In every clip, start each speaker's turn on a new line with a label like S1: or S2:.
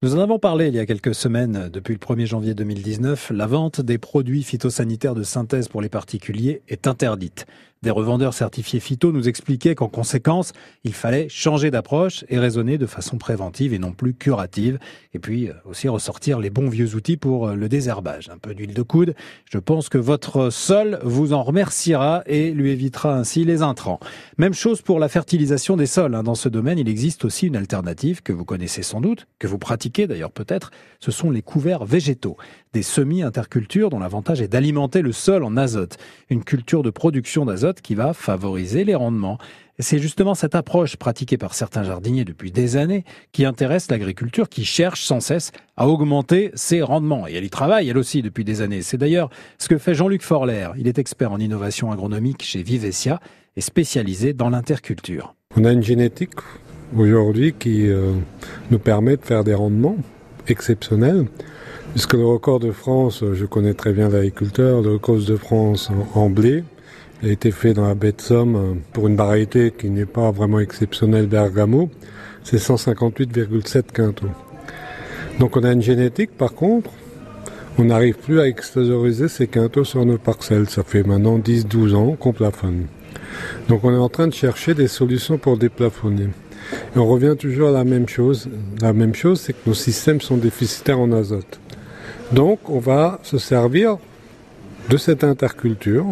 S1: Nous en avons parlé il y a quelques semaines. Depuis le 1er janvier 2019, la vente des produits phytosanitaires de synthèse pour les particuliers est interdite. Des revendeurs certifiés phyto nous expliquaient qu'en conséquence, il fallait changer d'approche et raisonner de façon préventive et non plus curative. Et puis euh, aussi ressortir les bons vieux outils pour euh, le désherbage. Un peu d'huile de coude. Je pense que votre sol vous en remerciera et lui évitera ainsi les intrants. Même chose pour la fertilisation des sols. Hein. Dans ce domaine, il existe aussi une alternative que vous connaissez sans doute, que vous pratiquez d'ailleurs peut-être. Ce sont les couverts végétaux. Des semi-intercultures dont l'avantage est d'alimenter le sol en azote. Une culture de production d'azote qui va favoriser les rendements. C'est justement cette approche pratiquée par certains jardiniers depuis des années qui intéresse l'agriculture, qui cherche sans cesse à augmenter ses rendements. Et elle y travaille, elle aussi, depuis des années. C'est d'ailleurs ce que fait Jean-Luc Forler. Il est expert en innovation agronomique chez Vivesia et spécialisé dans l'interculture.
S2: On a une génétique aujourd'hui qui euh, nous permet de faire des rendements exceptionnels. Puisque le record de France, je connais très bien l'agriculteur, le record de France en blé, a été fait dans la baie de Somme euh, pour une variété qui n'est pas vraiment exceptionnelle Bergamo, c'est 158,7 quintaux. Donc on a une génétique par contre, on n'arrive plus à extérioriser ces quintaux sur nos parcelles. Ça fait maintenant 10-12 ans qu'on plafonne. Donc on est en train de chercher des solutions pour déplafonner. On revient toujours à la même chose. La même chose, c'est que nos systèmes sont déficitaires en azote. Donc on va se servir de cette interculture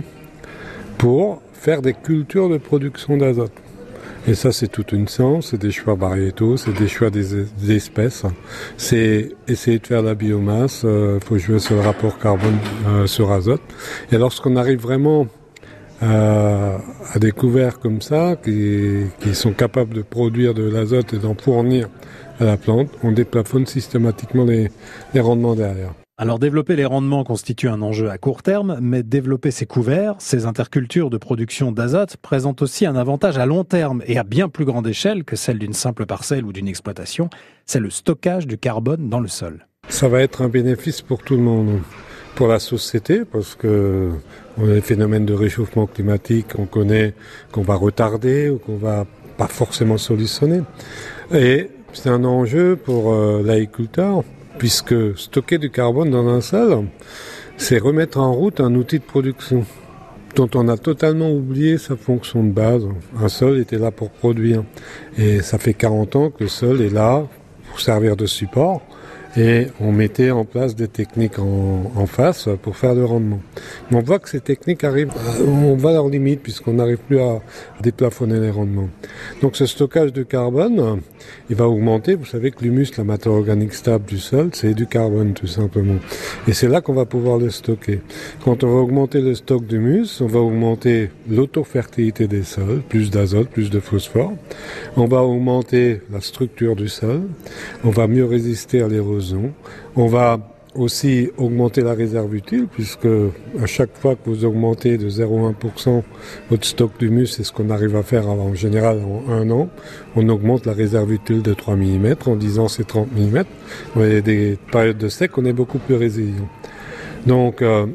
S2: pour faire des cultures de production d'azote. Et ça, c'est toute une science, c'est des choix variétaux, c'est des choix des, espèces, c'est essayer de faire la biomasse, il euh, faut jouer sur le rapport carbone euh, sur azote. Et lorsqu'on arrive vraiment à, à des couverts comme ça, qui, qui sont capables de produire de l'azote et d'en fournir à la plante, on déplafonne systématiquement les, les rendements derrière.
S1: Alors développer les rendements constitue un enjeu à court terme, mais développer ces couverts, ces intercultures de production d'azote présente aussi un avantage à long terme et à bien plus grande échelle que celle d'une simple parcelle ou d'une exploitation, c'est le stockage du carbone dans le sol.
S2: Ça va être un bénéfice pour tout le monde. Pour la société, parce que on a des phénomènes de réchauffement climatique, on connaît qu'on va retarder ou qu'on va pas forcément solutionner. Et c'est un enjeu pour euh, l'agriculteur puisque stocker du carbone dans un sol, c'est remettre en route un outil de production dont on a totalement oublié sa fonction de base. Un sol était là pour produire. Et ça fait 40 ans que le sol est là pour servir de support et on mettait en place des techniques en, face pour faire le rendement. Mais on voit que ces techniques arrivent, on va à leur limite puisqu'on n'arrive plus à déplafonner les rendements. Donc ce stockage de carbone, il va augmenter. Vous savez que l'humus, la matière organique stable du sol, c'est du carbone tout simplement. Et c'est là qu'on va pouvoir le stocker. Quand on va augmenter le stock d'humus, on va augmenter l'autofertilité des sols, plus d'azote, plus de phosphore. On va augmenter la structure du sol. On va mieux résister à l'érosion on va aussi augmenter la réserve utile, puisque à chaque fois que vous augmentez de 0,1% votre stock d'humus, c'est ce qu'on arrive à faire en général en un an, on augmente la réserve utile de 3 mm, en disant c'est 30 mm. A des périodes de sec, on est beaucoup plus résilient. Donc, euh,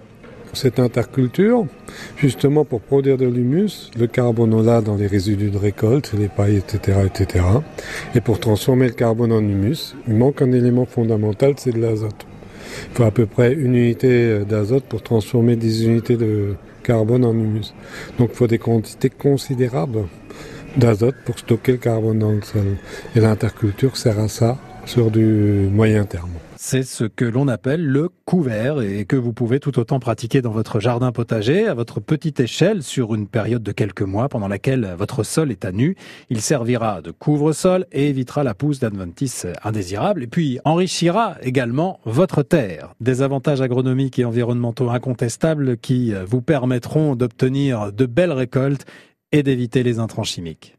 S2: cette interculture, justement pour produire de l'humus, le carbone on l'a dans les résidus de récolte, les pailles, etc., etc. Et pour transformer le carbone en humus, il manque un élément fondamental, c'est de l'azote. Il faut à peu près une unité d'azote pour transformer 10 unités de carbone en humus. Donc il faut des quantités considérables d'azote pour stocker le carbone dans le sol. Et l'interculture sert à ça sur du moyen terme.
S1: C'est ce que l'on appelle le couvert et que vous pouvez tout autant pratiquer dans votre jardin potager à votre petite échelle sur une période de quelques mois pendant laquelle votre sol est à nu. Il servira de couvre-sol et évitera la pousse d'adventices indésirables et puis enrichira également votre terre. Des avantages agronomiques et environnementaux incontestables qui vous permettront d'obtenir de belles récoltes et d'éviter les intrants chimiques.